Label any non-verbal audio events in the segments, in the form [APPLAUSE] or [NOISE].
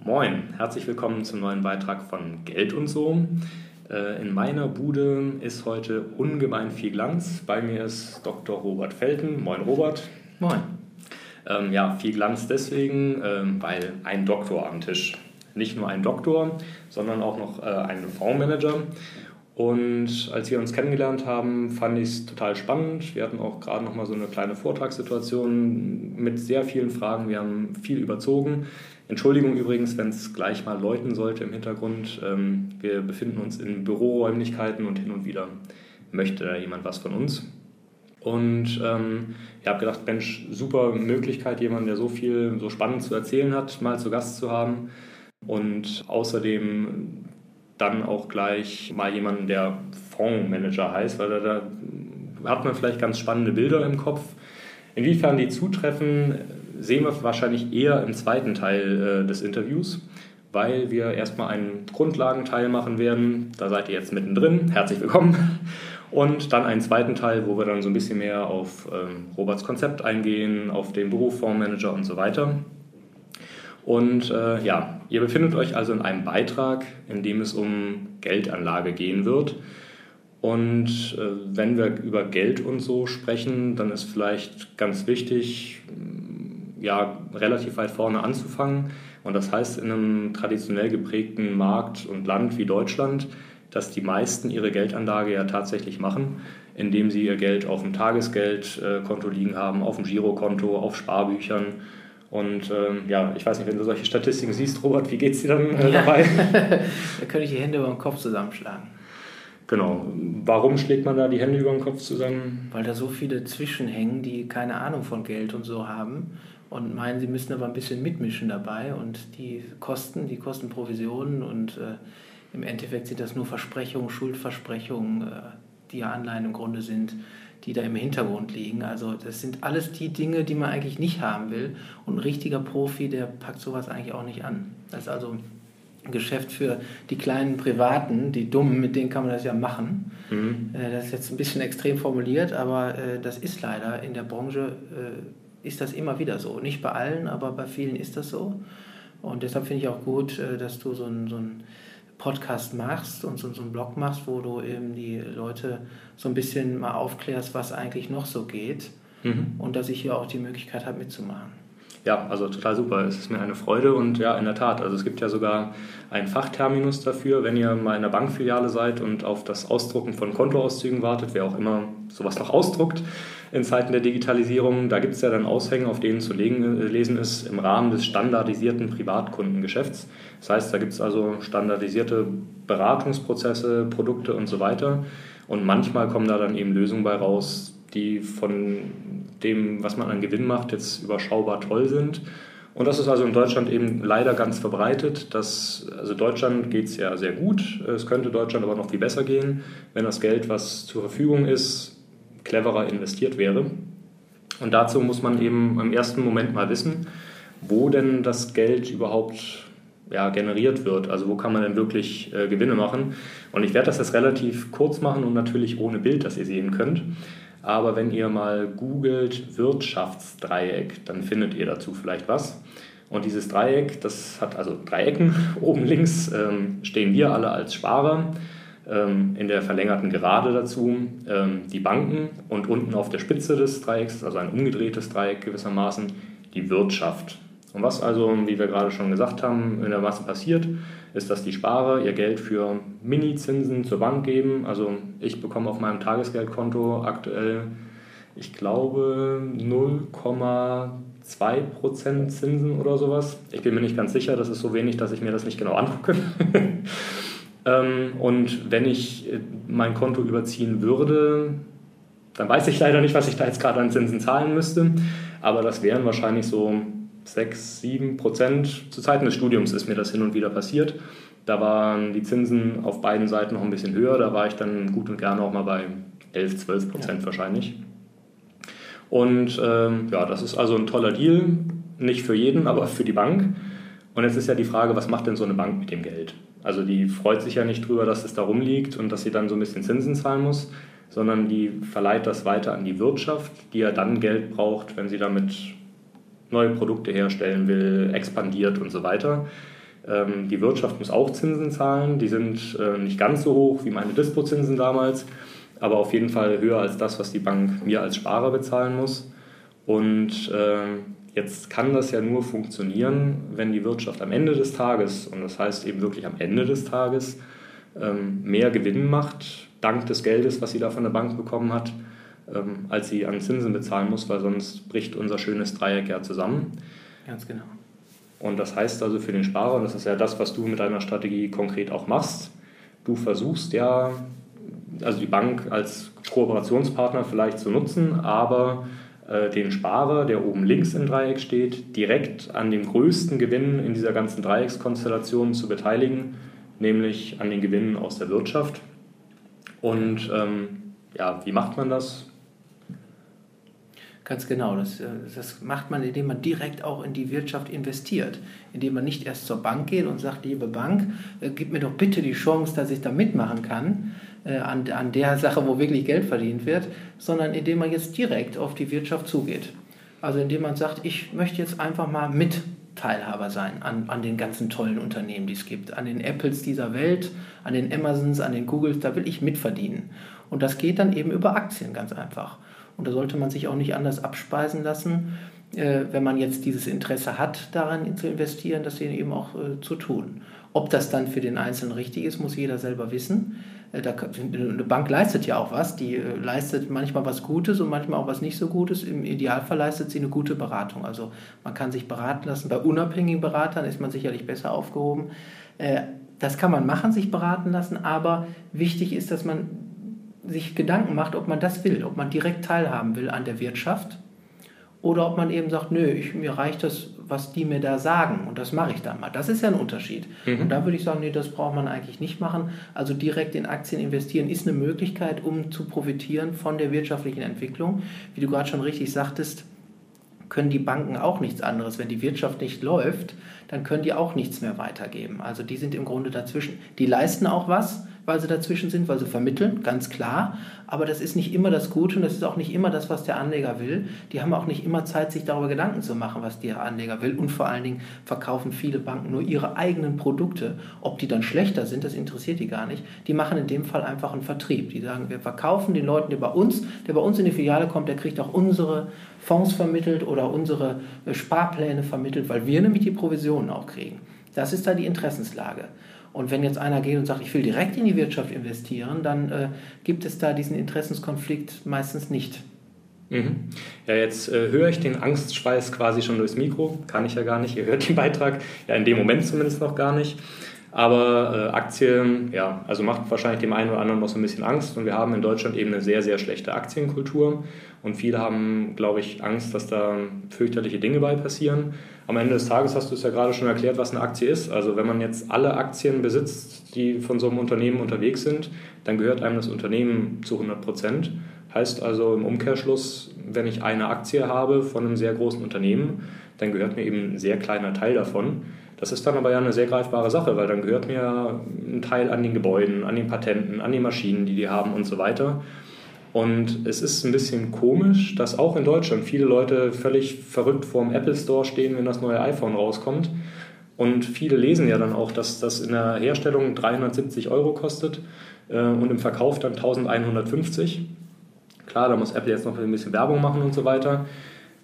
Moin, herzlich willkommen zum neuen Beitrag von Geld und so. Äh, In meiner Bude ist heute ungemein viel Glanz. Bei mir ist Dr. Robert Felten. Moin, Robert. Moin. Ähm, ja, viel Glanz deswegen, ähm, weil ein Doktor am Tisch. Nicht nur ein Doktor, sondern auch noch äh, ein Fondsmanager. Und als wir uns kennengelernt haben, fand ich es total spannend. Wir hatten auch gerade noch mal so eine kleine Vortragssituation mit sehr vielen Fragen. Wir haben viel überzogen. Entschuldigung übrigens, wenn es gleich mal läuten sollte im Hintergrund. Ähm, wir befinden uns in Büroräumlichkeiten und hin und wieder möchte da jemand was von uns. Und ähm, ich habe gedacht, Mensch, super Möglichkeit, jemanden, der so viel, so spannend zu erzählen hat, mal zu Gast zu haben. Und außerdem dann auch gleich mal jemanden, der Fondsmanager heißt, weil da, da hat man vielleicht ganz spannende Bilder im Kopf. Inwiefern die zutreffen, sehen wir wahrscheinlich eher im zweiten Teil äh, des Interviews, weil wir erstmal einen Grundlagenteil machen werden. Da seid ihr jetzt mittendrin. Herzlich willkommen. Und dann einen zweiten Teil, wo wir dann so ein bisschen mehr auf ähm, Roberts Konzept eingehen, auf den Beruf Fondsmanager und so weiter. Und äh, ja, ihr befindet euch also in einem Beitrag, in dem es um Geldanlage gehen wird. Und äh, wenn wir über Geld und so sprechen, dann ist vielleicht ganz wichtig, ja, relativ weit vorne anzufangen. Und das heißt, in einem traditionell geprägten Markt und Land wie Deutschland, dass die meisten ihre Geldanlage ja tatsächlich machen, indem sie ihr Geld auf dem Tagesgeldkonto liegen haben, auf dem Girokonto, auf Sparbüchern und ähm, ja, ich weiß nicht, wenn du solche Statistiken siehst, Robert, wie geht es dir dann äh, dabei? [LAUGHS] da könnte ich die Hände über den Kopf zusammenschlagen. Genau. Warum schlägt man da die Hände über den Kopf zusammen? Weil da so viele zwischenhängen, die keine Ahnung von Geld und so haben und meinen, sie müssen aber ein bisschen mitmischen dabei und die Kosten, die kosten Provisionen und äh, im Endeffekt sind das nur Versprechungen, Schuldversprechungen, äh, die ja Anleihen im Grunde sind die da im Hintergrund liegen. Also das sind alles die Dinge, die man eigentlich nicht haben will. Und ein richtiger Profi, der packt sowas eigentlich auch nicht an. Das ist also ein Geschäft für die kleinen Privaten, die Dummen, mit denen kann man das ja machen. Mhm. Äh, das ist jetzt ein bisschen extrem formuliert, aber äh, das ist leider in der Branche, äh, ist das immer wieder so. Nicht bei allen, aber bei vielen ist das so. Und deshalb finde ich auch gut, dass du so ein, so ein Podcast machst und so, so einen Blog machst, wo du eben die Leute so ein bisschen mal aufklärst, was eigentlich noch so geht mhm. und dass ich hier auch die Möglichkeit habe mitzumachen. Ja, also total super. Es ist mir eine Freude und ja, in der Tat. Also es gibt ja sogar einen Fachterminus dafür, wenn ihr mal in einer Bankfiliale seid und auf das Ausdrucken von Kontoauszügen wartet, wer auch immer sowas noch ausdruckt in Zeiten der Digitalisierung. Da gibt es ja dann Aushänge, auf denen zu lesen ist im Rahmen des standardisierten Privatkundengeschäfts. Das heißt, da gibt es also standardisierte Beratungsprozesse, Produkte und so weiter. Und manchmal kommen da dann eben Lösungen bei raus, die von dem, was man an Gewinn macht, jetzt überschaubar toll sind. Und das ist also in Deutschland eben leider ganz verbreitet. Dass, also Deutschland geht es ja sehr gut. Es könnte Deutschland aber noch viel besser gehen, wenn das Geld, was zur Verfügung ist, cleverer investiert wäre. Und dazu muss man eben im ersten Moment mal wissen, wo denn das Geld überhaupt ja, generiert wird. Also wo kann man denn wirklich äh, Gewinne machen? Und ich werde das jetzt relativ kurz machen und natürlich ohne Bild, dass ihr sehen könnt. Aber wenn ihr mal googelt Wirtschaftsdreieck, dann findet ihr dazu vielleicht was. Und dieses Dreieck, das hat also Dreiecken. [LAUGHS] Oben links ähm, stehen wir alle als Sparer. Ähm, in der verlängerten Gerade dazu ähm, die Banken und unten auf der Spitze des Dreiecks, also ein umgedrehtes Dreieck gewissermaßen, die Wirtschaft. Und was also, wie wir gerade schon gesagt haben, in der Masse passiert, ist, dass die Sparer ihr Geld für Mini-Zinsen zur Bank geben. Also ich bekomme auf meinem Tagesgeldkonto aktuell, ich glaube, 0,2% Zinsen oder sowas. Ich bin mir nicht ganz sicher, das ist so wenig, dass ich mir das nicht genau angucke. [LAUGHS] Ähm, und wenn ich äh, mein Konto überziehen würde, dann weiß ich leider nicht, was ich da jetzt gerade an Zinsen zahlen müsste. Aber das wären wahrscheinlich so 6, 7 Prozent. Zu Zeiten des Studiums ist mir das hin und wieder passiert. Da waren die Zinsen auf beiden Seiten noch ein bisschen höher. Da war ich dann gut und gerne auch mal bei 11, 12 Prozent ja. wahrscheinlich. Und ähm, ja, das ist also ein toller Deal. Nicht für jeden, aber für die Bank. Und jetzt ist ja die Frage, was macht denn so eine Bank mit dem Geld? Also die freut sich ja nicht drüber, dass es da rumliegt und dass sie dann so ein bisschen Zinsen zahlen muss, sondern die verleiht das weiter an die Wirtschaft, die ja dann Geld braucht, wenn sie damit neue Produkte herstellen will, expandiert und so weiter. Ähm, die Wirtschaft muss auch Zinsen zahlen. Die sind äh, nicht ganz so hoch wie meine Dispozinsen damals, aber auf jeden Fall höher als das, was die Bank mir als Sparer bezahlen muss. Und äh, jetzt kann das ja nur funktionieren, wenn die Wirtschaft am Ende des Tages, und das heißt eben wirklich am Ende des Tages, ähm, mehr Gewinn macht, dank des Geldes, was sie da von der Bank bekommen hat, ähm, als sie an Zinsen bezahlen muss, weil sonst bricht unser schönes Dreieck ja zusammen. Ganz genau. Und das heißt also für den Sparer, und das ist ja das, was du mit deiner Strategie konkret auch machst, du versuchst ja, also die Bank als Kooperationspartner vielleicht zu nutzen, aber äh, den Sparer, der oben links im Dreieck steht, direkt an dem größten Gewinn in dieser ganzen Dreieckskonstellation zu beteiligen, nämlich an den Gewinnen aus der Wirtschaft. Und ähm, ja, wie macht man das? Ganz genau. Das, äh, das macht man, indem man direkt auch in die Wirtschaft investiert. Indem man nicht erst zur Bank geht und sagt, liebe Bank, äh, gib mir doch bitte die Chance, dass ich da mitmachen kann äh, an, an der Sache, wo wirklich Geld verdient wird, sondern indem man jetzt direkt auf die Wirtschaft zugeht. Also indem man sagt, ich möchte jetzt einfach mal mit Teilhaber sein an, an den ganzen tollen Unternehmen, die es gibt, an den Apples dieser Welt, an den Amazons, an den Googles, da will ich mitverdienen. Und das geht dann eben über Aktien ganz einfach. Und da sollte man sich auch nicht anders abspeisen lassen, äh, wenn man jetzt dieses Interesse hat, daran zu investieren, das eben auch äh, zu tun. Ob das dann für den Einzelnen richtig ist, muss jeder selber wissen. Äh, da, eine Bank leistet ja auch was, die leistet manchmal was Gutes und manchmal auch was nicht so Gutes. Im Idealfall leistet sie eine gute Beratung. Also man kann sich beraten lassen. Bei unabhängigen Beratern ist man sicherlich besser aufgehoben. Das kann man machen, sich beraten lassen, aber wichtig ist, dass man sich Gedanken macht, ob man das will, ob man direkt teilhaben will an der Wirtschaft oder ob man eben sagt, nö, ich, mir reicht das, was die mir da sagen und das mache ich dann mal. Das ist ja ein Unterschied. Mhm. Und da würde ich sagen, nee, das braucht man eigentlich nicht machen. Also direkt in Aktien investieren ist eine Möglichkeit, um zu profitieren von der wirtschaftlichen Entwicklung. Wie du gerade schon richtig sagtest, können die Banken auch nichts anderes. Wenn die Wirtschaft nicht läuft, dann können die auch nichts mehr weitergeben. Also die sind im Grunde dazwischen. Die leisten auch was, weil sie dazwischen sind, weil sie vermitteln, ganz klar. Aber das ist nicht immer das Gute und das ist auch nicht immer das, was der Anleger will. Die haben auch nicht immer Zeit, sich darüber Gedanken zu machen, was der Anleger will. Und vor allen Dingen verkaufen viele Banken nur ihre eigenen Produkte. Ob die dann schlechter sind, das interessiert die gar nicht. Die machen in dem Fall einfach einen Vertrieb. Die sagen, wir verkaufen den Leuten, der bei uns, der bei uns in die Filiale kommt, der kriegt auch unsere Fonds vermittelt oder unsere äh, Sparpläne vermittelt, weil wir nämlich die Provisionen auch kriegen. Das ist da die Interessenslage. Und wenn jetzt einer geht und sagt, ich will direkt in die Wirtschaft investieren, dann äh, gibt es da diesen Interessenskonflikt meistens nicht. Mhm. Ja, jetzt äh, höre ich den Angstschweiß quasi schon durchs Mikro. Kann ich ja gar nicht. Ihr hört den Beitrag ja in dem Moment zumindest noch gar nicht. Aber äh, Aktien, ja, also macht wahrscheinlich dem einen oder anderen noch so ein bisschen Angst. Und wir haben in Deutschland eben eine sehr, sehr schlechte Aktienkultur. Und viele haben, glaube ich, Angst, dass da fürchterliche Dinge bei passieren am Ende des Tages hast du es ja gerade schon erklärt, was eine Aktie ist. Also wenn man jetzt alle Aktien besitzt, die von so einem Unternehmen unterwegs sind, dann gehört einem das Unternehmen zu 100 Prozent. Heißt also im Umkehrschluss, wenn ich eine Aktie habe von einem sehr großen Unternehmen, dann gehört mir eben ein sehr kleiner Teil davon. Das ist dann aber ja eine sehr greifbare Sache, weil dann gehört mir ein Teil an den Gebäuden, an den Patenten, an den Maschinen, die die haben und so weiter. Und es ist ein bisschen komisch, dass auch in Deutschland viele Leute völlig verrückt vor dem Apple Store stehen, wenn das neue iPhone rauskommt. Und viele lesen ja dann auch, dass das in der Herstellung 370 Euro kostet äh, und im Verkauf dann 1150. Klar, da muss Apple jetzt noch ein bisschen Werbung machen und so weiter.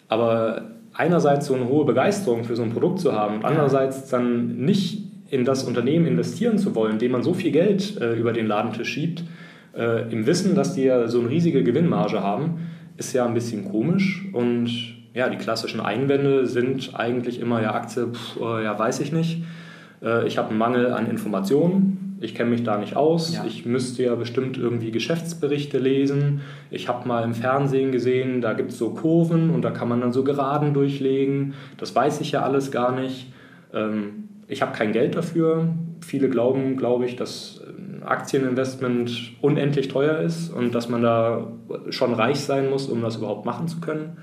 Aber einerseits so eine hohe Begeisterung für so ein Produkt zu haben und andererseits dann nicht in das Unternehmen investieren zu wollen, dem man so viel Geld äh, über den Ladentisch schiebt, äh, im Wissen, dass die ja so eine riesige Gewinnmarge haben, ist ja ein bisschen komisch. Und ja, die klassischen Einwände sind eigentlich immer, ja, Aktie, pff, äh, ja, weiß ich nicht. Äh, ich habe einen Mangel an Informationen. Ich kenne mich da nicht aus. Ja. Ich müsste ja bestimmt irgendwie Geschäftsberichte lesen. Ich habe mal im Fernsehen gesehen, da gibt es so Kurven und da kann man dann so Geraden durchlegen. Das weiß ich ja alles gar nicht. Ähm, ich habe kein Geld dafür. Viele glauben, glaube ich, dass Aktieninvestment unendlich teuer ist und dass man da schon reich sein muss, um das überhaupt machen zu können.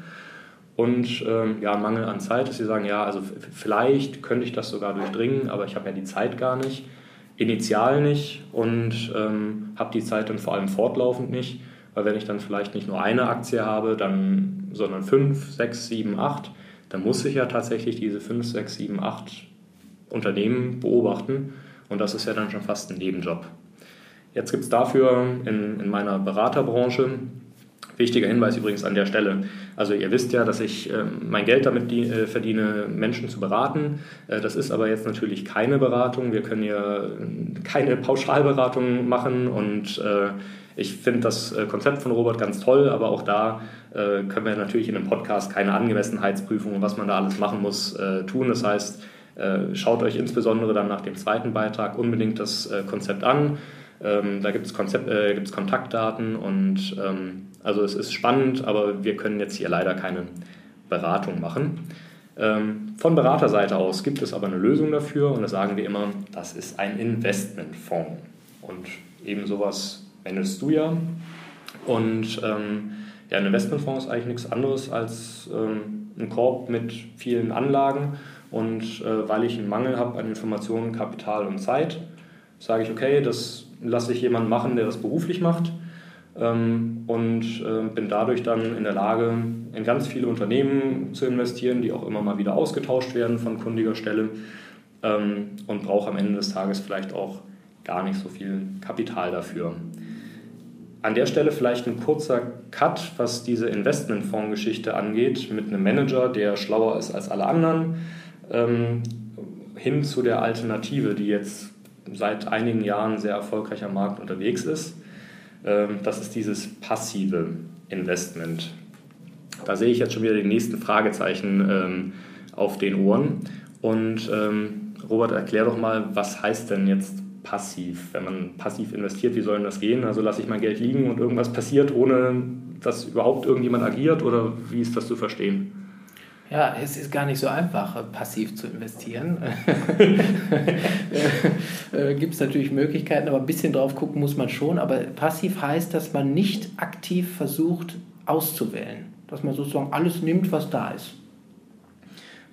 Und ähm, ja, Mangel an Zeit, dass sie sagen, ja, also vielleicht könnte ich das sogar durchdringen, aber ich habe ja die Zeit gar nicht, initial nicht und ähm, habe die Zeit dann vor allem fortlaufend nicht, weil wenn ich dann vielleicht nicht nur eine Aktie habe, dann, sondern fünf, sechs, sieben, acht, dann muss ich ja tatsächlich diese 5, 6, 7, 8 Unternehmen beobachten und das ist ja dann schon fast ein Nebenjob. Jetzt gibt es dafür in, in meiner Beraterbranche Wichtiger Hinweis übrigens an der Stelle. Also ihr wisst ja, dass ich äh, mein Geld damit die, äh, verdiene, Menschen zu beraten. Äh, das ist aber jetzt natürlich keine Beratung. Wir können hier keine Pauschalberatung machen und äh, ich finde das äh, Konzept von Robert ganz toll, aber auch da äh, können wir natürlich in einem Podcast keine Angemessenheitsprüfung und was man da alles machen muss tun. Das heißt, schaut euch insbesondere dann nach dem zweiten Beitrag unbedingt das Konzept an. Ähm, da gibt es äh, Kontaktdaten und ähm, also es ist spannend, aber wir können jetzt hier leider keine Beratung machen. Ähm, von Beraterseite aus gibt es aber eine Lösung dafür und da sagen wir immer, das ist ein Investmentfonds. Und eben sowas wendest du ja. Und ähm, ja, ein Investmentfonds ist eigentlich nichts anderes als ähm, ein Korb mit vielen Anlagen. Und äh, weil ich einen Mangel habe an Informationen, Kapital und Zeit, sage ich, okay, das lasse ich jemanden machen, der das beruflich macht ähm, und äh, bin dadurch dann in der Lage, in ganz viele Unternehmen zu investieren, die auch immer mal wieder ausgetauscht werden von kundiger Stelle ähm, und brauche am Ende des Tages vielleicht auch gar nicht so viel Kapital dafür. An der Stelle vielleicht ein kurzer Cut, was diese Investmentfonds-Geschichte angeht, mit einem Manager, der schlauer ist als alle anderen, ähm, hin zu der Alternative, die jetzt seit einigen Jahren sehr erfolgreich am Markt unterwegs ist. Ähm, das ist dieses passive Investment. Da sehe ich jetzt schon wieder die nächsten Fragezeichen ähm, auf den Ohren. Und ähm, Robert, erklär doch mal, was heißt denn jetzt passiv? Wenn man passiv investiert, wie soll denn das gehen? Also lasse ich mein Geld liegen und irgendwas passiert, ohne dass überhaupt irgendjemand agiert? Oder wie ist das zu verstehen? Ja, es ist gar nicht so einfach, passiv zu investieren. [LAUGHS] äh, Gibt es natürlich Möglichkeiten, aber ein bisschen drauf gucken muss man schon. Aber passiv heißt, dass man nicht aktiv versucht auszuwählen. Dass man sozusagen alles nimmt, was da ist.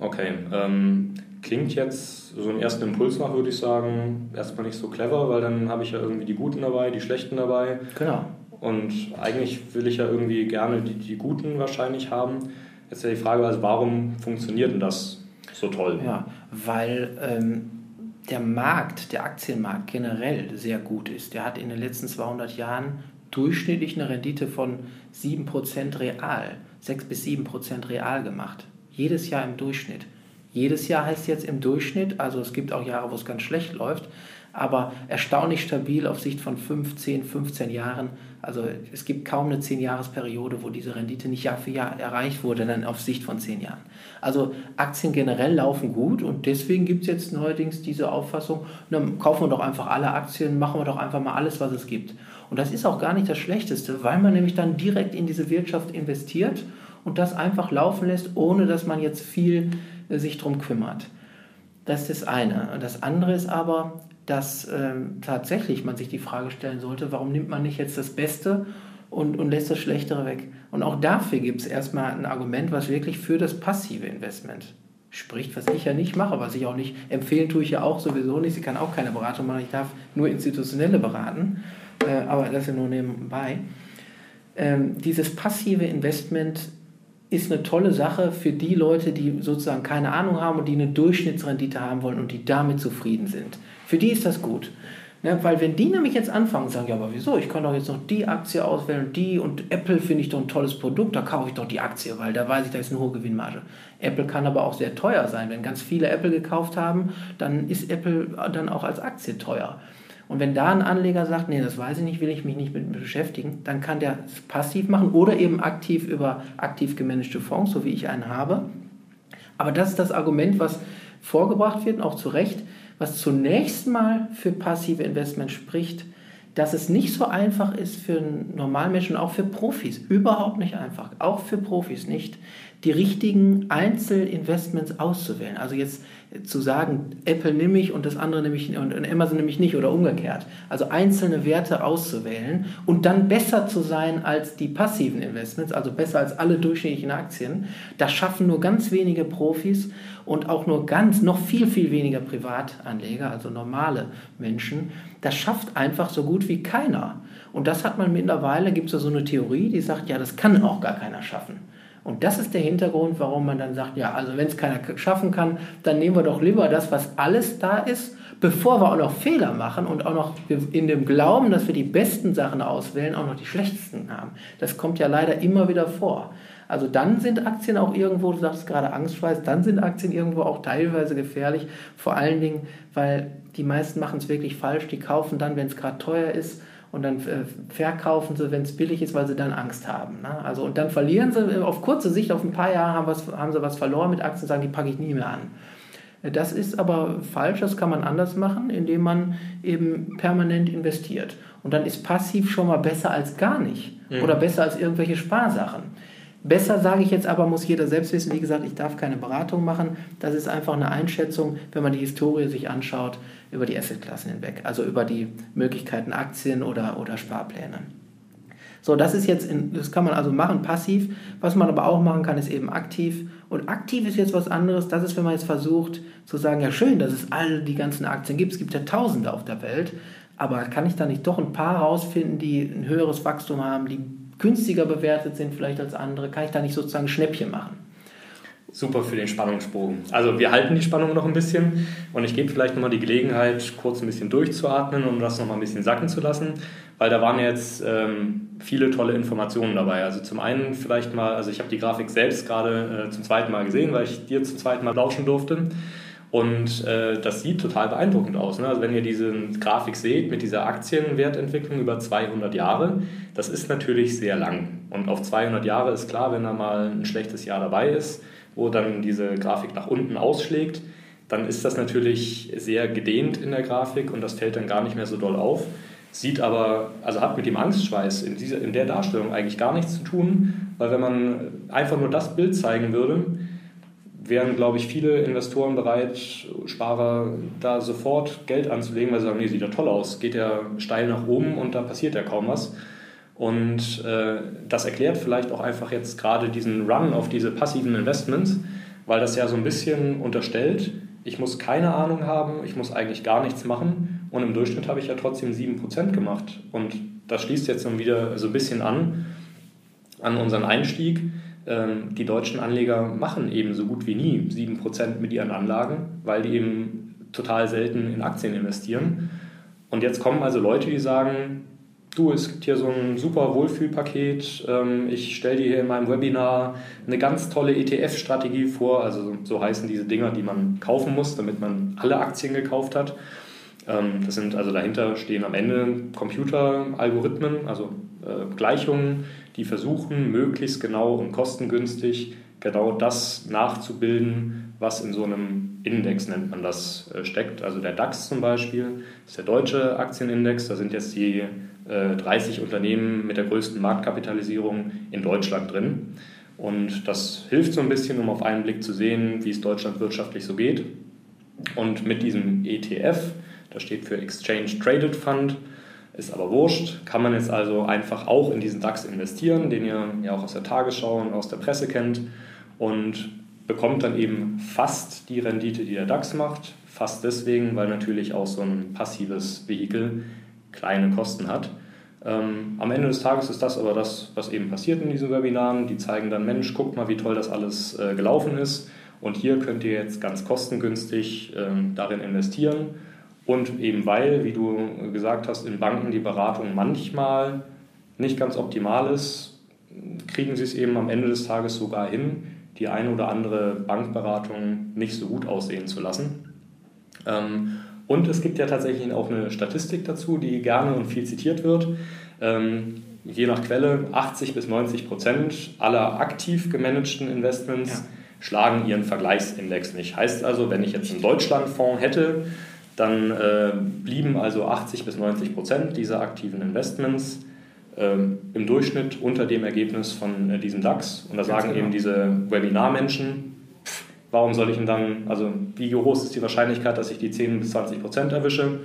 Okay, ähm, klingt jetzt so im ersten Impuls nach, würde ich sagen, erstmal nicht so clever, weil dann habe ich ja irgendwie die Guten dabei, die Schlechten dabei. Genau. Und eigentlich will ich ja irgendwie gerne die, die Guten wahrscheinlich haben. Jetzt ist ja die Frage, also warum funktioniert denn das so toll? Ja, weil ähm, der Markt, der Aktienmarkt generell sehr gut ist. Der hat in den letzten 200 Jahren durchschnittlich eine Rendite von 7% real, 6 bis 7% real gemacht. Jedes Jahr im Durchschnitt. Jedes Jahr heißt jetzt im Durchschnitt, also es gibt auch Jahre, wo es ganz schlecht läuft, aber erstaunlich stabil auf Sicht von 15, 15 Jahren. Also es gibt kaum eine 10-Jahres-Periode, wo diese Rendite nicht Jahr für Jahr erreicht wurde, dann auf Sicht von 10 Jahren. Also Aktien generell laufen gut und deswegen gibt es jetzt neuerdings diese Auffassung, dann kaufen wir doch einfach alle Aktien, machen wir doch einfach mal alles, was es gibt. Und das ist auch gar nicht das Schlechteste, weil man nämlich dann direkt in diese Wirtschaft investiert und das einfach laufen lässt, ohne dass man jetzt viel äh, sich drum kümmert. Das ist das eine. Das andere ist aber, dass ähm, tatsächlich man sich die Frage stellen sollte, warum nimmt man nicht jetzt das Beste und, und lässt das Schlechtere weg? Und auch dafür gibt es erstmal ein Argument, was wirklich für das passive Investment spricht, was ich ja nicht mache, was ich auch nicht empfehlen tue ich ja auch sowieso nicht. Sie kann auch keine Beratung machen, ich darf nur institutionelle beraten, äh, aber das ist ja nur nebenbei. Ähm, dieses passive Investment ist eine tolle Sache für die Leute, die sozusagen keine Ahnung haben und die eine Durchschnittsrendite haben wollen und die damit zufrieden sind. Für die ist das gut. Ne, weil wenn die nämlich jetzt anfangen und sagen, ja, aber wieso, ich kann doch jetzt noch die Aktie auswählen die und Apple finde ich doch ein tolles Produkt, da kaufe ich doch die Aktie, weil da weiß ich, da ist eine hohe Gewinnmarge. Apple kann aber auch sehr teuer sein. Wenn ganz viele Apple gekauft haben, dann ist Apple dann auch als Aktie teuer. Und wenn da ein Anleger sagt, nee, das weiß ich nicht, will ich mich nicht mit beschäftigen, dann kann der es passiv machen oder eben aktiv über aktiv gemanagte Fonds, so wie ich einen habe. Aber das ist das Argument, was vorgebracht wird, auch zu Recht, was zunächst mal für passive Investment spricht, dass es nicht so einfach ist für einen Normalmenschen, auch für Profis, überhaupt nicht einfach, auch für Profis nicht, die richtigen Einzelinvestments auszuwählen. Also jetzt zu sagen, Apple nehme ich und das andere nehme ich und Amazon nehme ich nicht oder umgekehrt. Also einzelne Werte auszuwählen und dann besser zu sein als die passiven Investments, also besser als alle durchschnittlichen Aktien. Das schaffen nur ganz wenige Profis und auch nur ganz, noch viel, viel weniger Privatanleger, also normale Menschen. Das schafft einfach so gut wie keiner. Und das hat man mittlerweile, gibt es ja so eine Theorie, die sagt, ja, das kann auch gar keiner schaffen. Und das ist der Hintergrund, warum man dann sagt, ja, also wenn es keiner schaffen kann, dann nehmen wir doch lieber das, was alles da ist, bevor wir auch noch Fehler machen und auch noch in dem Glauben, dass wir die besten Sachen auswählen, auch noch die schlechtesten haben. Das kommt ja leider immer wieder vor. Also dann sind Aktien auch irgendwo, du sagst gerade Angstschweiß, dann sind Aktien irgendwo auch teilweise gefährlich. Vor allen Dingen, weil die meisten machen es wirklich falsch. Die kaufen dann, wenn es gerade teuer ist und dann äh, verkaufen sie, wenn es billig ist, weil sie dann Angst haben. Ne? Also, und dann verlieren sie äh, auf kurze Sicht, auf ein paar Jahre haben, was, haben sie was verloren mit Aktien, sagen, die packe ich nie mehr an. Äh, das ist aber falsch, das kann man anders machen, indem man eben permanent investiert. Und dann ist passiv schon mal besser als gar nicht mhm. oder besser als irgendwelche Sparsachen. Besser sage ich jetzt aber, muss jeder selbst wissen. Wie gesagt, ich darf keine Beratung machen. Das ist einfach eine Einschätzung, wenn man die Historie sich anschaut, über die Assetklassen hinweg. Also über die Möglichkeiten Aktien oder, oder Sparpläne. So, das ist jetzt, in, das kann man also machen, passiv. Was man aber auch machen kann, ist eben aktiv. Und aktiv ist jetzt was anderes. Das ist, wenn man jetzt versucht zu sagen, ja schön, dass es all die ganzen Aktien gibt. Es gibt ja Tausende auf der Welt. Aber kann ich da nicht doch ein paar rausfinden, die ein höheres Wachstum haben, die günstiger bewertet sind vielleicht als andere? Kann ich da nicht sozusagen Schnäppchen machen? Super für den Spannungsbogen. Also wir halten die Spannung noch ein bisschen und ich gebe vielleicht nochmal die Gelegenheit, kurz ein bisschen durchzuatmen und das nochmal ein bisschen sacken zu lassen, weil da waren jetzt ähm, viele tolle Informationen dabei. Also zum einen vielleicht mal, also ich habe die Grafik selbst gerade äh, zum zweiten Mal gesehen, weil ich dir zum zweiten Mal lauschen durfte. Und äh, das sieht total beeindruckend aus. Ne? Also wenn ihr diese Grafik seht mit dieser Aktienwertentwicklung über 200 Jahre, das ist natürlich sehr lang. Und auf 200 Jahre ist klar, wenn da mal ein schlechtes Jahr dabei ist, wo dann diese Grafik nach unten ausschlägt, dann ist das natürlich sehr gedehnt in der Grafik und das fällt dann gar nicht mehr so doll auf. Sieht aber, also hat mit dem Angstschweiß in, dieser, in der Darstellung eigentlich gar nichts zu tun, weil wenn man einfach nur das Bild zeigen würde, wären, glaube ich, viele Investoren bereit, Sparer da sofort Geld anzulegen, weil sie sagen, nee, sieht ja toll aus, geht ja steil nach oben und da passiert ja kaum was. Und äh, das erklärt vielleicht auch einfach jetzt gerade diesen Run auf diese passiven Investments, weil das ja so ein bisschen unterstellt, ich muss keine Ahnung haben, ich muss eigentlich gar nichts machen und im Durchschnitt habe ich ja trotzdem 7% gemacht. Und das schließt jetzt dann wieder so ein bisschen an, an unseren Einstieg die deutschen Anleger machen eben so gut wie nie 7% mit ihren Anlagen, weil die eben total selten in Aktien investieren. Und jetzt kommen also Leute, die sagen, du, es gibt hier so ein super Wohlfühlpaket, ähm, ich stelle dir hier in meinem Webinar eine ganz tolle ETF-Strategie vor, also so heißen diese Dinger, die man kaufen muss, damit man alle Aktien gekauft hat. Ähm, das sind also dahinter stehen am Ende Computeralgorithmen, also äh, Gleichungen, die versuchen, möglichst genau und kostengünstig genau das nachzubilden, was in so einem Index, nennt man das, äh, steckt. Also der DAX zum Beispiel ist der deutsche Aktienindex. Da sind jetzt die 30 äh, Unternehmen mit der größten Marktkapitalisierung in Deutschland drin. Und das hilft so ein bisschen, um auf einen Blick zu sehen, wie es Deutschland wirtschaftlich so geht. Und mit diesem ETF, das steht für Exchange Traded Fund, ist aber wurscht, kann man jetzt also einfach auch in diesen DAX investieren, den ihr ja auch aus der Tagesschau und aus der Presse kennt und bekommt dann eben fast die Rendite, die der DAX macht. Fast deswegen, weil natürlich auch so ein passives Vehikel kleine Kosten hat. Ähm, am Ende des Tages ist das aber das, was eben passiert in diesen Webinaren. Die zeigen dann, Mensch, guckt mal, wie toll das alles äh, gelaufen ist. Und hier könnt ihr jetzt ganz kostengünstig äh, darin investieren und eben weil, wie du gesagt hast, in Banken die Beratung manchmal nicht ganz optimal ist, kriegen sie es eben am Ende des Tages sogar hin, die eine oder andere Bankberatung nicht so gut aussehen zu lassen. Ähm, und es gibt ja tatsächlich auch eine Statistik dazu, die gerne und viel zitiert wird. Ähm, je nach Quelle 80 bis 90 Prozent aller aktiv gemanagten Investments ja. schlagen ihren Vergleichsindex nicht. Heißt also, wenn ich jetzt einen Deutschlandfonds hätte, dann äh, blieben also 80 bis 90 Prozent dieser aktiven Investments äh, im Durchschnitt unter dem Ergebnis von äh, diesem DAX. Und da sagen genau. eben diese Webinarmenschen, warum soll ich denn dann, also wie groß ist die Wahrscheinlichkeit, dass ich die 10 bis 20 Prozent erwische?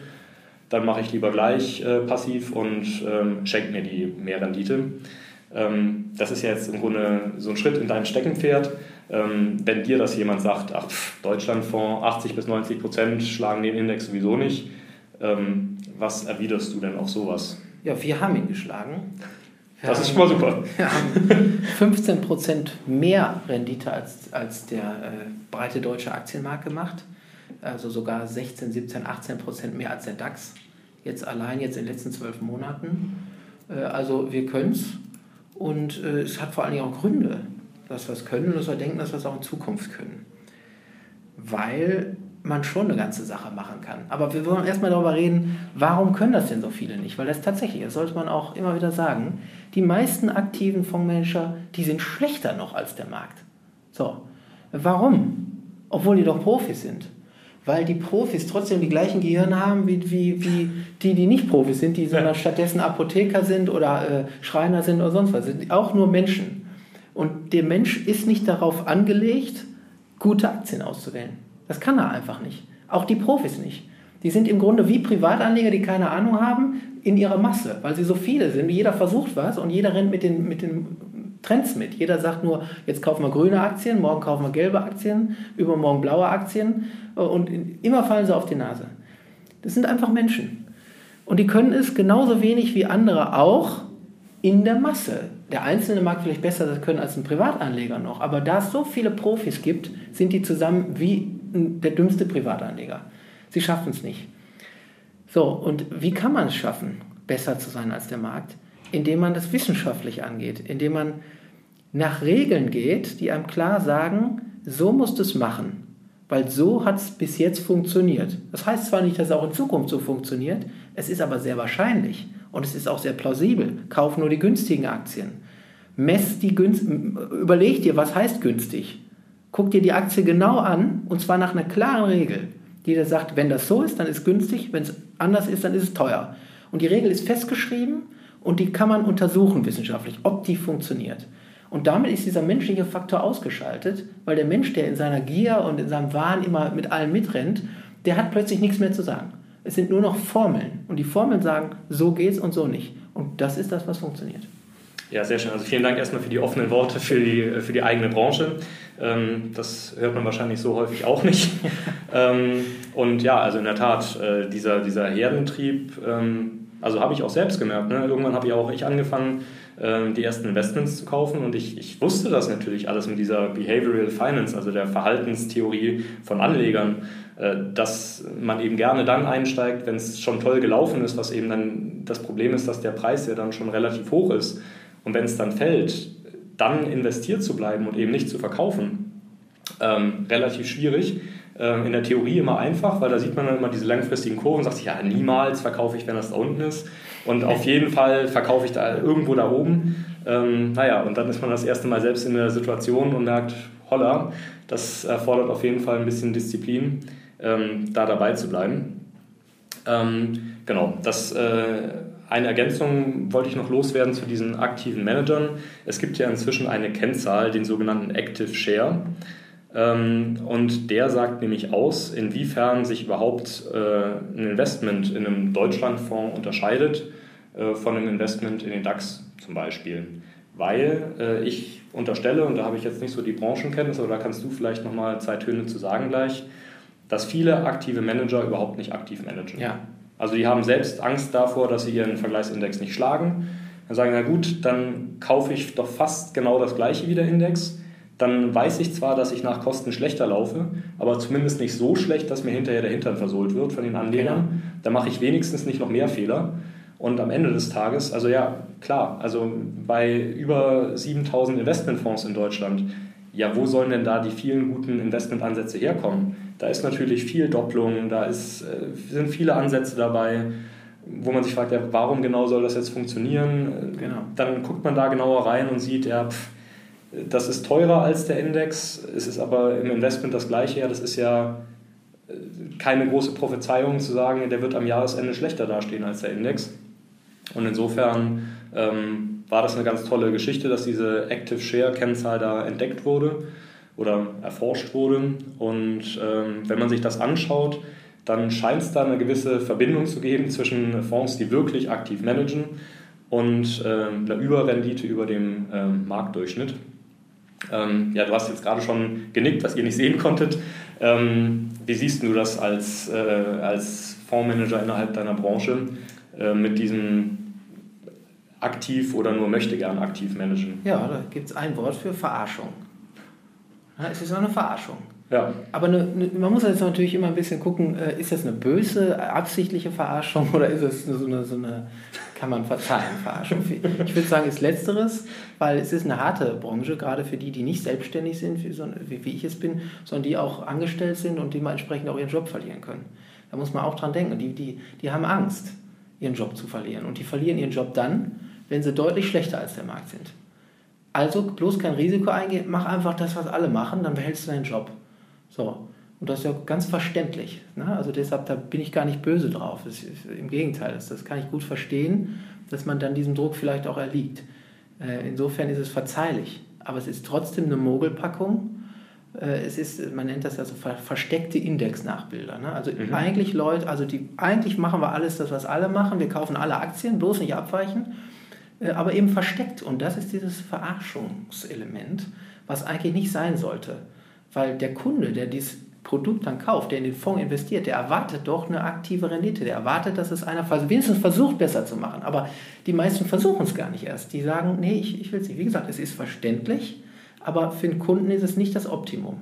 Dann mache ich lieber gleich äh, passiv und ähm, schenke mir die Mehrrendite. Ähm, das ist ja jetzt im Grunde so ein Schritt in dein Steckenpferd. Ähm, wenn dir das jemand sagt, ach, Deutschlandfonds 80 bis 90 Prozent schlagen den Index sowieso nicht, ähm, was erwiderst du denn auf sowas? Ja, wir haben ihn geschlagen. Das ist schon mal super. Wir haben 15% mehr Rendite als, als der äh, breite deutsche Aktienmarkt gemacht. Also sogar 16, 17, 18% mehr als der DAX. Jetzt allein jetzt in den letzten zwölf Monaten. Äh, also wir können es. Und äh, es hat vor allen Dingen auch Gründe, dass wir es können und dass wir denken, dass wir es auch in Zukunft können. Weil man schon eine ganze Sache machen kann. Aber wir wollen erstmal darüber reden, warum können das denn so viele nicht? Weil das tatsächlich, das sollte man auch immer wieder sagen, die meisten aktiven Fondsmanager, die sind schlechter noch als der Markt. So, warum? Obwohl die doch Profis sind. Weil die Profis trotzdem die gleichen Gehirne haben wie, wie, wie die, die nicht Profis sind, die sondern stattdessen Apotheker sind oder äh, Schreiner sind oder sonst was. Sind auch nur Menschen. Und der Mensch ist nicht darauf angelegt, gute Aktien auszuwählen. Das kann er einfach nicht. Auch die Profis nicht. Die sind im Grunde wie Privatanleger, die keine Ahnung haben, in ihrer Masse, weil sie so viele sind. Jeder versucht was und jeder rennt mit den, mit den Trends mit. Jeder sagt nur, jetzt kaufen wir grüne Aktien, morgen kaufen wir gelbe Aktien, übermorgen blaue Aktien und immer fallen sie auf die Nase. Das sind einfach Menschen. Und die können es genauso wenig wie andere auch in der Masse. Der Einzelne mag vielleicht besser das können als ein Privatanleger noch, aber da es so viele Profis gibt, sind die zusammen wie der dümmste Privatanleger. Sie schaffen es nicht. So, und wie kann man es schaffen, besser zu sein als der Markt? Indem man das wissenschaftlich angeht, indem man nach Regeln geht, die einem klar sagen, so musst du es machen, weil so hat es bis jetzt funktioniert. Das heißt zwar nicht, dass es auch in Zukunft so funktioniert, es ist aber sehr wahrscheinlich und es ist auch sehr plausibel. Kauf nur die günstigen Aktien. Mess die günst überleg dir, was heißt günstig? Guck dir die Aktie genau an und zwar nach einer klaren Regel, die dir sagt, wenn das so ist, dann ist günstig, wenn es anders ist, dann ist es teuer. Und die Regel ist festgeschrieben und die kann man untersuchen wissenschaftlich, ob die funktioniert. Und damit ist dieser menschliche Faktor ausgeschaltet, weil der Mensch, der in seiner Gier und in seinem Wahn immer mit allen mitrennt, der hat plötzlich nichts mehr zu sagen. Es sind nur noch Formeln. Und die Formeln sagen, so geht's und so nicht. Und das ist das, was funktioniert. Ja, sehr schön. Also vielen Dank erstmal für die offenen Worte für die, für die eigene Branche. Ähm, das hört man wahrscheinlich so häufig auch nicht. [LAUGHS] ähm, und ja, also in der Tat, äh, dieser, dieser Herdentrieb, ähm, also habe ich auch selbst gemerkt. Ne? Irgendwann habe ich auch ich angefangen, äh, die ersten Investments zu kaufen und ich, ich wusste das natürlich alles mit dieser Behavioral Finance, also der Verhaltenstheorie von Anlegern, äh, dass man eben gerne dann einsteigt, wenn es schon toll gelaufen ist, was eben dann das Problem ist, dass der Preis ja dann schon relativ hoch ist. Und wenn es dann fällt, dann investiert zu bleiben und eben nicht zu verkaufen, ähm, relativ schwierig. Ähm, in der Theorie immer einfach, weil da sieht man dann immer diese langfristigen Kurven und sagt sich, ja, niemals verkaufe ich, wenn das da unten ist. Und auf jeden Fall verkaufe ich da irgendwo da oben. Ähm, naja, und dann ist man das erste Mal selbst in der Situation und merkt, holla, das erfordert auf jeden Fall ein bisschen Disziplin, ähm, da dabei zu bleiben. Ähm, genau, das äh, eine Ergänzung wollte ich noch loswerden zu diesen aktiven Managern. Es gibt ja inzwischen eine Kennzahl, den sogenannten Active Share. Ähm, und der sagt nämlich aus, inwiefern sich überhaupt äh, ein Investment in einem Deutschlandfonds unterscheidet äh, von einem Investment in den DAX zum Beispiel. Weil äh, ich unterstelle, und da habe ich jetzt nicht so die Branchenkenntnis, aber da kannst du vielleicht nochmal zwei Töne zu sagen gleich, dass viele aktive Manager überhaupt nicht aktiv managen. Ja. Also die haben selbst Angst davor, dass sie ihren Vergleichsindex nicht schlagen. Dann sagen, na gut, dann kaufe ich doch fast genau das gleiche wie der Index. Dann weiß ich zwar, dass ich nach Kosten schlechter laufe, aber zumindest nicht so schlecht, dass mir hinterher der Hintern versohlt wird von den Anlegern. Genau. Da mache ich wenigstens nicht noch mehr Fehler. Und am Ende des Tages, also ja, klar, also bei über 7000 Investmentfonds in Deutschland, ja, wo sollen denn da die vielen guten Investmentansätze herkommen? Da ist natürlich viel Doppelung, da ist, äh, sind viele Ansätze dabei, wo man sich fragt, ja, warum genau soll das jetzt funktionieren? Genau. Dann guckt man da genauer rein und sieht, ja, pff, das ist teurer als der Index, es ist aber im Investment das gleiche. Ja, das ist ja äh, keine große Prophezeiung zu sagen, der wird am Jahresende schlechter dastehen als der Index. Und insofern ähm, war das eine ganz tolle Geschichte, dass diese Active Share Kennzahl da entdeckt wurde oder erforscht wurde. Und ähm, wenn man sich das anschaut, dann scheint es da eine gewisse Verbindung zu geben zwischen Fonds, die wirklich aktiv managen und ähm, einer Überrendite über dem ähm, Marktdurchschnitt. Ähm, ja, du hast jetzt gerade schon genickt, was ihr nicht sehen konntet. Ähm, wie siehst du das als, äh, als Fondsmanager innerhalb deiner Branche äh, mit diesem aktiv oder nur möchte gern aktiv managen? Ja, da gibt es ein Wort für Verarschung. Es ist eine Verarschung. Ja. Aber eine, eine, man muss jetzt natürlich immer ein bisschen gucken, äh, ist das eine böse, absichtliche Verarschung [LAUGHS] oder ist es so eine, so eine kann man verzeihen, Verarschung? Ich würde sagen, ist letzteres, weil es ist eine harte Branche, gerade für die, die nicht selbstständig sind, wie, so, wie, wie ich es bin, sondern die auch angestellt sind und die mal entsprechend auch ihren Job verlieren können. Da muss man auch dran denken. Die, die, die haben Angst, ihren Job zu verlieren. Und die verlieren ihren Job dann, wenn sie deutlich schlechter als der Markt sind. Also bloß kein Risiko eingehen, mach einfach das, was alle machen, dann behältst du deinen Job. So. Und das ist ja ganz verständlich. Ne? Also deshalb, da bin ich gar nicht böse drauf. Ist, Im Gegenteil, das, das, kann ich gut verstehen, dass man dann diesem Druck vielleicht auch erliegt. Äh, insofern ist es verzeihlich. Aber es ist trotzdem eine Mogelpackung. Äh, es ist, man nennt das ja so ver versteckte Indexnachbilder. Ne? Also mhm. eigentlich Leute, also die, eigentlich machen wir alles das, was alle machen. Wir kaufen alle Aktien, bloß nicht abweichen. Äh, aber eben versteckt. Und das ist dieses Verarschungselement, was eigentlich nicht sein sollte. Weil der Kunde, der dieses Produkt dann kauft, der in den Fonds investiert, der erwartet doch eine aktive Rendite. Der erwartet, dass es einer wenigstens versucht, besser zu machen. Aber die meisten versuchen es gar nicht erst. Die sagen, nee, ich, ich will es nicht. Wie gesagt, es ist verständlich, aber für den Kunden ist es nicht das Optimum.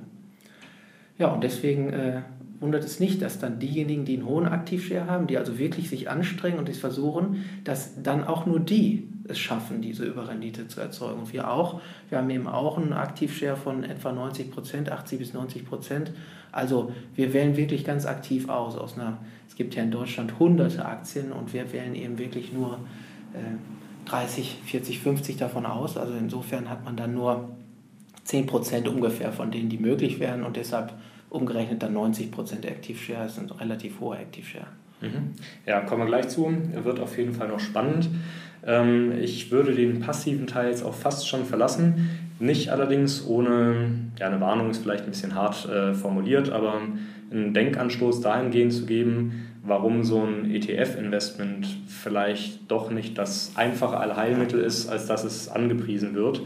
Ja, und deswegen äh, wundert es nicht, dass dann diejenigen, die einen hohen Aktivshare haben, die also wirklich sich anstrengen und es versuchen, dass dann auch nur die es schaffen, diese Überrendite zu erzeugen. Und wir auch. Wir haben eben auch einen Aktivshare von etwa 90 Prozent, 80 bis 90 Prozent. Also wir wählen wirklich ganz aktiv aus. aus einer, es gibt ja in Deutschland hunderte Aktien und wir wählen eben wirklich nur äh, 30, 40, 50 davon aus. Also insofern hat man dann nur 10 Prozent ungefähr von denen, die möglich wären und deshalb umgerechnet dann 90 Prozent Active Das ein relativ hoher Active Mhm. Ja, kommen wir gleich zu. Wird auf jeden Fall noch spannend. Ähm, ich würde den passiven Teil jetzt auch fast schon verlassen. Nicht allerdings ohne, ja, eine Warnung ist vielleicht ein bisschen hart äh, formuliert, aber einen Denkanstoß dahingehend zu geben, warum so ein ETF-Investment vielleicht doch nicht das einfache Allheilmittel ist, als dass es angepriesen wird.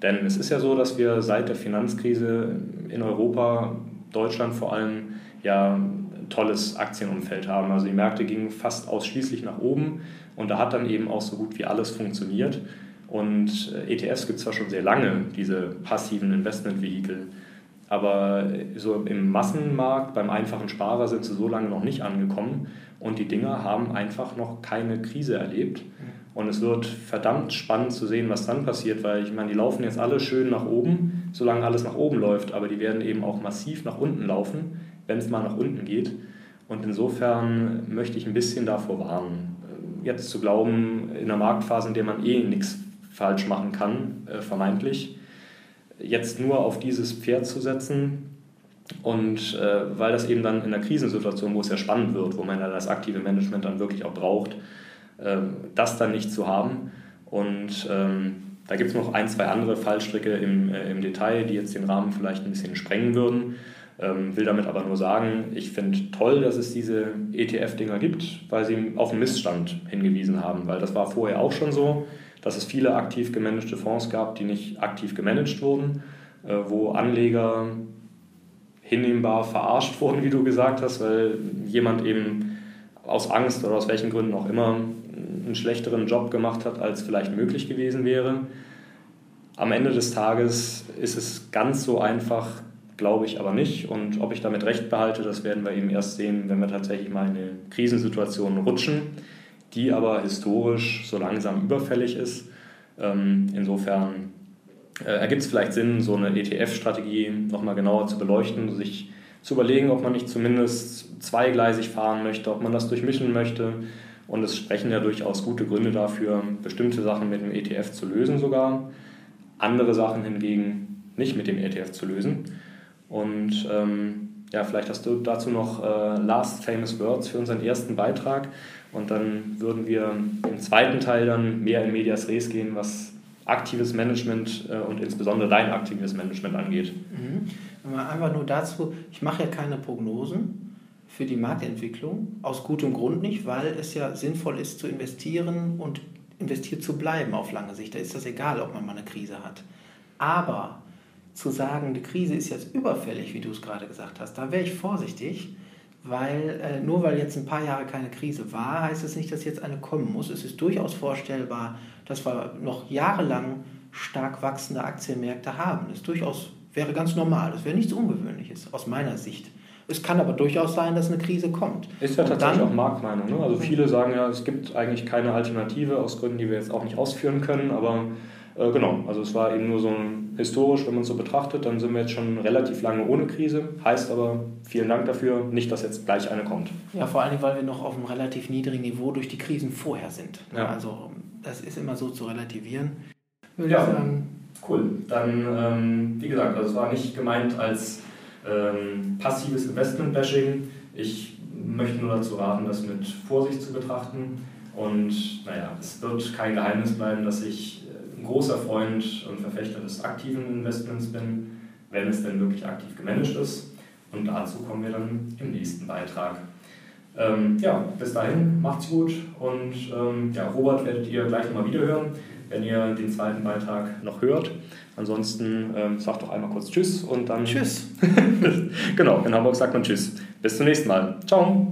Denn es ist ja so, dass wir seit der Finanzkrise in Europa, Deutschland vor allem, ja ein tolles Aktienumfeld haben. Also die Märkte gingen fast ausschließlich nach oben und da hat dann eben auch so gut wie alles funktioniert. Und äh, ETFs gibt es zwar schon sehr lange, diese passiven Investmentvehikel, aber so im Massenmarkt, beim einfachen Sparer sind sie so lange noch nicht angekommen und die Dinger haben einfach noch keine Krise erlebt. Und es wird verdammt spannend zu sehen, was dann passiert, weil ich meine, die laufen jetzt alle schön nach oben, solange alles nach oben läuft, aber die werden eben auch massiv nach unten laufen, wenn es mal nach unten geht. Und insofern möchte ich ein bisschen davor warnen, jetzt zu glauben, in einer Marktphase, in der man eh nichts falsch machen kann, äh, vermeintlich, jetzt nur auf dieses Pferd zu setzen. Und äh, weil das eben dann in einer Krisensituation, wo es ja spannend wird, wo man ja das aktive Management dann wirklich auch braucht, äh, das dann nicht zu haben. Und ähm, da gibt es noch ein, zwei andere Fallstricke im, äh, im Detail, die jetzt den Rahmen vielleicht ein bisschen sprengen würden. Ähm, will damit aber nur sagen, ich finde toll, dass es diese ETF-Dinger gibt, weil sie auf den Missstand hingewiesen haben, weil das war vorher auch schon so dass es viele aktiv gemanagte Fonds gab, die nicht aktiv gemanagt wurden, äh, wo Anleger hinnehmbar verarscht wurden, wie du gesagt hast, weil jemand eben aus Angst oder aus welchen Gründen auch immer einen schlechteren Job gemacht hat, als vielleicht möglich gewesen wäre. Am Ende des Tages ist es ganz so einfach, glaube ich aber nicht. Und ob ich damit recht behalte, das werden wir eben erst sehen, wenn wir tatsächlich mal in eine Krisensituation rutschen die aber historisch so langsam überfällig ist. Ähm, insofern äh, ergibt es vielleicht Sinn, so eine ETF-Strategie nochmal genauer zu beleuchten, sich zu überlegen, ob man nicht zumindest zweigleisig fahren möchte, ob man das durchmischen möchte. Und es sprechen ja durchaus gute Gründe dafür, bestimmte Sachen mit dem ETF zu lösen sogar, andere Sachen hingegen nicht mit dem ETF zu lösen. Und ähm, ja, vielleicht hast du dazu noch äh, Last Famous Words für unseren ersten Beitrag. Und dann würden wir im zweiten Teil dann mehr in Medias Res gehen, was aktives Management äh, und insbesondere dein aktives Management angeht. Mhm. Einfach nur dazu, ich mache ja keine Prognosen für die Marktentwicklung, aus gutem Grund nicht, weil es ja sinnvoll ist zu investieren und investiert zu bleiben auf lange Sicht. Da ist das egal, ob man mal eine Krise hat. Aber zu sagen, die Krise ist jetzt überfällig, wie du es gerade gesagt hast, da wäre ich vorsichtig, weil äh, nur weil jetzt ein paar Jahre keine Krise war, heißt es das nicht, dass jetzt eine kommen muss. Es ist durchaus vorstellbar, dass wir noch jahrelang stark wachsende Aktienmärkte haben. Das durchaus wäre ganz normal. Das wäre nichts Ungewöhnliches aus meiner Sicht. Es kann aber durchaus sein, dass eine Krise kommt. Ist ja tatsächlich dann, auch Marktmeinung. Ne? Also viele sagen ja, es gibt eigentlich keine Alternative aus Gründen, die wir jetzt auch nicht ausführen können. Aber äh, genau, also es war eben nur so ein historisch, wenn man es so betrachtet, dann sind wir jetzt schon relativ lange ohne Krise. Heißt aber, vielen Dank dafür, nicht, dass jetzt gleich eine kommt. Ja, vor allem, weil wir noch auf einem relativ niedrigen Niveau durch die Krisen vorher sind. Ja. Also das ist immer so zu relativieren. Würde ja, sagen, cool. Dann, ähm, wie gesagt, also es war nicht gemeint als ähm, passives Investment-Bashing. Ich möchte nur dazu raten, das mit Vorsicht zu betrachten. Und naja, es wird kein Geheimnis bleiben, dass ich ein großer Freund und Verfechter des aktiven Investments bin, wenn es denn wirklich aktiv gemanagt ist. Und dazu kommen wir dann im nächsten Beitrag. Ähm, ja, bis dahin, macht's gut und ähm, ja, Robert werdet ihr gleich nochmal wiederhören, wenn ihr den zweiten Beitrag noch hört. Ansonsten ähm, sagt doch einmal kurz Tschüss und dann. Tschüss. [LAUGHS] genau, in Hamburg sagt man Tschüss. Bis zum nächsten Mal. Ciao.